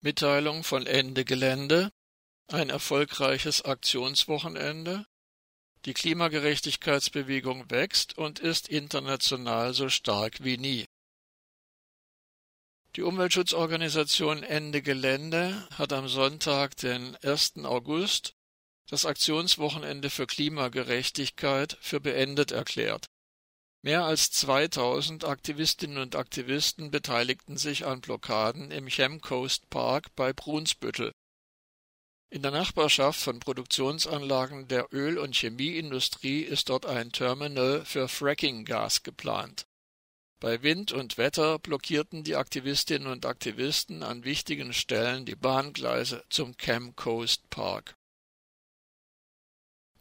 Mitteilung von Ende Gelände, ein erfolgreiches Aktionswochenende, die Klimagerechtigkeitsbewegung wächst und ist international so stark wie nie. Die Umweltschutzorganisation Ende Gelände hat am Sonntag, den 1. August, das Aktionswochenende für Klimagerechtigkeit für beendet erklärt. Mehr als 2000 Aktivistinnen und Aktivisten beteiligten sich an Blockaden im Chemcoast Park bei Brunsbüttel. In der Nachbarschaft von Produktionsanlagen der Öl- und Chemieindustrie ist dort ein Terminal für Frackinggas geplant. Bei Wind und Wetter blockierten die Aktivistinnen und Aktivisten an wichtigen Stellen die Bahngleise zum Chemcoast Park.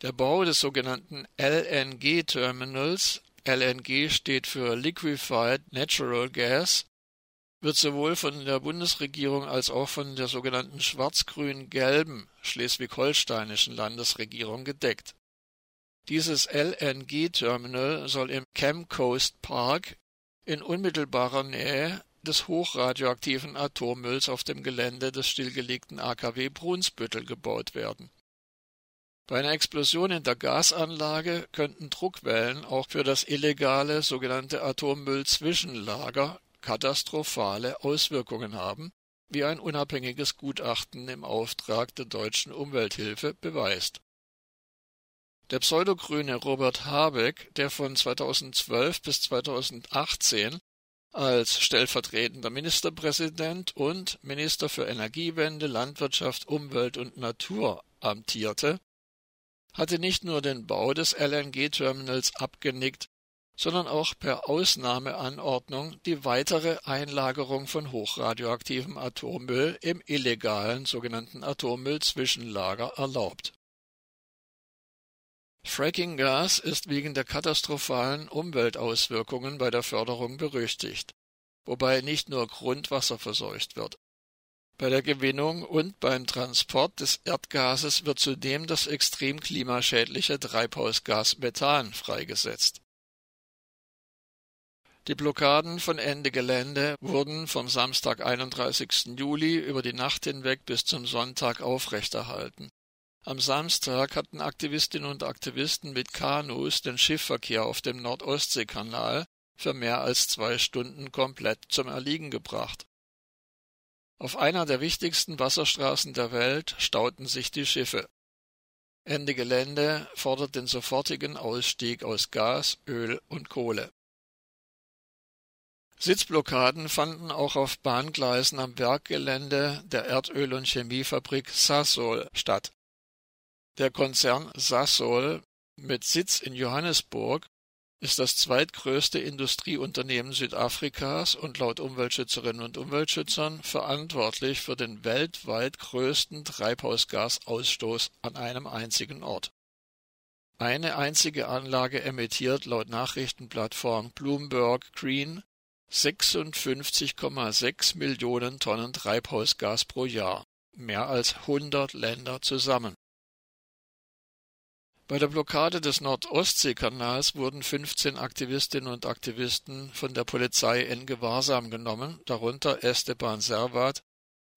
Der Bau des sogenannten LNG-Terminals LNG steht für Liquefied Natural Gas, wird sowohl von der Bundesregierung als auch von der sogenannten schwarz-grün-gelben schleswig-holsteinischen Landesregierung gedeckt. Dieses LNG-Terminal soll im Chemcoast Park in unmittelbarer Nähe des hochradioaktiven Atommülls auf dem Gelände des stillgelegten AKW Brunsbüttel gebaut werden bei einer Explosion in der Gasanlage könnten Druckwellen auch für das illegale sogenannte Atommüll-Zwischenlager katastrophale Auswirkungen haben, wie ein unabhängiges Gutachten im Auftrag der deutschen Umwelthilfe beweist. Der pseudogrüne Robert Habeck, der von 2012 bis 2018 als stellvertretender Ministerpräsident und Minister für Energiewende, Landwirtschaft, Umwelt und Natur amtierte, hatte nicht nur den Bau des LNG-Terminals abgenickt, sondern auch per Ausnahmeanordnung die weitere Einlagerung von hochradioaktivem Atommüll im illegalen sogenannten Atommüllzwischenlager erlaubt. Frackinggas ist wegen der katastrophalen Umweltauswirkungen bei der Förderung berüchtigt, wobei nicht nur Grundwasser verseucht wird. Bei der Gewinnung und beim Transport des Erdgases wird zudem das extrem klimaschädliche Treibhausgas Methan freigesetzt. Die Blockaden von Ende Gelände wurden vom Samstag 31. Juli über die Nacht hinweg bis zum Sonntag aufrechterhalten. Am Samstag hatten Aktivistinnen und Aktivisten mit Kanus den Schiffverkehr auf dem Nordostseekanal für mehr als zwei Stunden komplett zum Erliegen gebracht. Auf einer der wichtigsten Wasserstraßen der Welt stauten sich die Schiffe. Ende Gelände fordert den sofortigen Ausstieg aus Gas, Öl und Kohle. Sitzblockaden fanden auch auf Bahngleisen am Werkgelände der Erdöl- und Chemiefabrik Sasol statt. Der Konzern Sasol mit Sitz in Johannesburg ist das zweitgrößte Industrieunternehmen Südafrikas und laut Umweltschützerinnen und Umweltschützern verantwortlich für den weltweit größten Treibhausgasausstoß an einem einzigen Ort. Eine einzige Anlage emittiert laut Nachrichtenplattform Bloomberg Green 56,6 Millionen Tonnen Treibhausgas pro Jahr, mehr als 100 Länder zusammen bei der Blockade des Nordostseekanals wurden 15 Aktivistinnen und Aktivisten von der Polizei in Gewahrsam genommen, darunter Esteban Servat,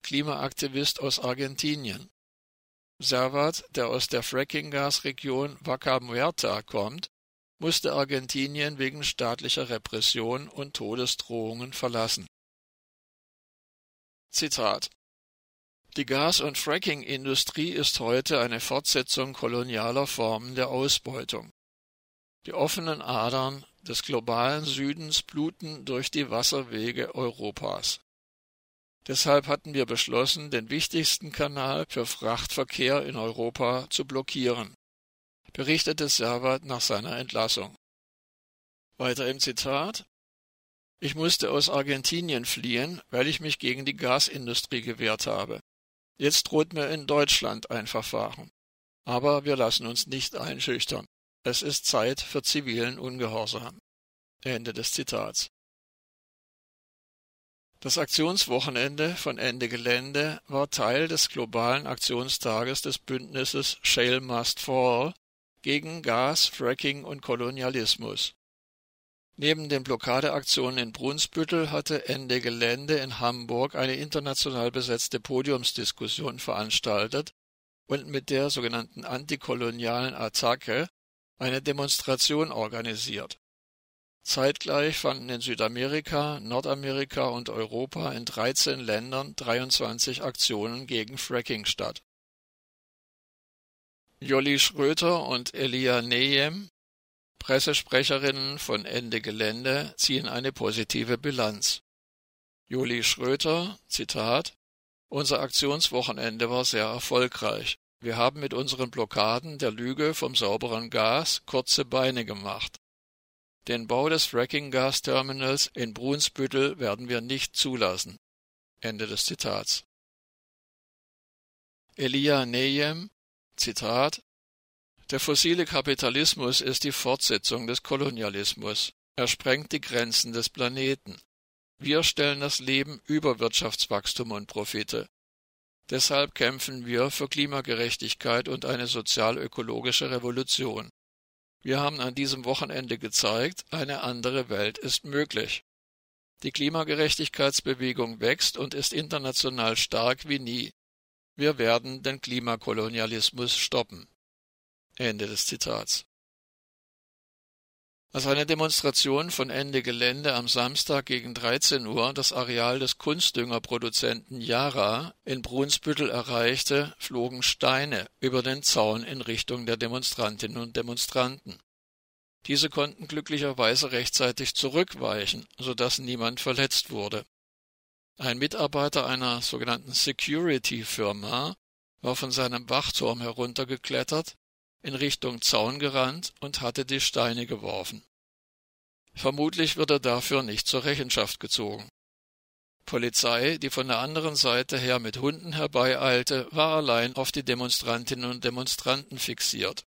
Klimaaktivist aus Argentinien. Servat, der aus der Frackinggasregion Vaca Muerta kommt, musste Argentinien wegen staatlicher Repression und Todesdrohungen verlassen. Zitat die Gas- und Fracking-Industrie ist heute eine Fortsetzung kolonialer Formen der Ausbeutung. Die offenen Adern des globalen Südens bluten durch die Wasserwege Europas. Deshalb hatten wir beschlossen, den wichtigsten Kanal für Frachtverkehr in Europa zu blockieren, berichtete Servat nach seiner Entlassung. Weiter im Zitat Ich musste aus Argentinien fliehen, weil ich mich gegen die Gasindustrie gewehrt habe. Jetzt droht mir in Deutschland ein Verfahren. Aber wir lassen uns nicht einschüchtern. Es ist Zeit für zivilen Ungehorsam. Ende des Zitats. Das Aktionswochenende von Ende Gelände war Teil des globalen Aktionstages des Bündnisses Shale Must Fall gegen Gas, Fracking und Kolonialismus. Neben den Blockadeaktionen in Brunsbüttel hatte Ende Gelände in Hamburg eine international besetzte Podiumsdiskussion veranstaltet und mit der sogenannten antikolonialen Attacke eine Demonstration organisiert. Zeitgleich fanden in Südamerika, Nordamerika und Europa in 13 Ländern 23 Aktionen gegen Fracking statt. Jolli Schröter und Elia Neyem Pressesprecherinnen von Ende Gelände ziehen eine positive Bilanz. Juli Schröter, Zitat, Unser Aktionswochenende war sehr erfolgreich. Wir haben mit unseren Blockaden der Lüge vom sauberen Gas kurze Beine gemacht. Den Bau des Fracking-Gasterminals in Brunsbüttel werden wir nicht zulassen. Ende des Zitats. Elia Neyem, Zitat, der fossile Kapitalismus ist die Fortsetzung des Kolonialismus. Er sprengt die Grenzen des Planeten. Wir stellen das Leben über Wirtschaftswachstum und Profite. Deshalb kämpfen wir für Klimagerechtigkeit und eine sozial-ökologische Revolution. Wir haben an diesem Wochenende gezeigt, eine andere Welt ist möglich. Die Klimagerechtigkeitsbewegung wächst und ist international stark wie nie. Wir werden den Klimakolonialismus stoppen. Ende des Zitats. Als eine Demonstration von Ende Gelände am Samstag gegen 13 Uhr das Areal des Kunstdüngerproduzenten Yara in Brunsbüttel erreichte, flogen Steine über den Zaun in Richtung der Demonstrantinnen und Demonstranten. Diese konnten glücklicherweise rechtzeitig zurückweichen, so dass niemand verletzt wurde. Ein Mitarbeiter einer sogenannten Security-Firma war von seinem Wachturm heruntergeklettert in Richtung Zaun gerannt und hatte die Steine geworfen. Vermutlich wird er dafür nicht zur Rechenschaft gezogen. Polizei, die von der anderen Seite her mit Hunden herbeieilte, war allein auf die Demonstrantinnen und Demonstranten fixiert.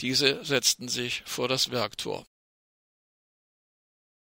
Diese setzten sich vor das Werktor.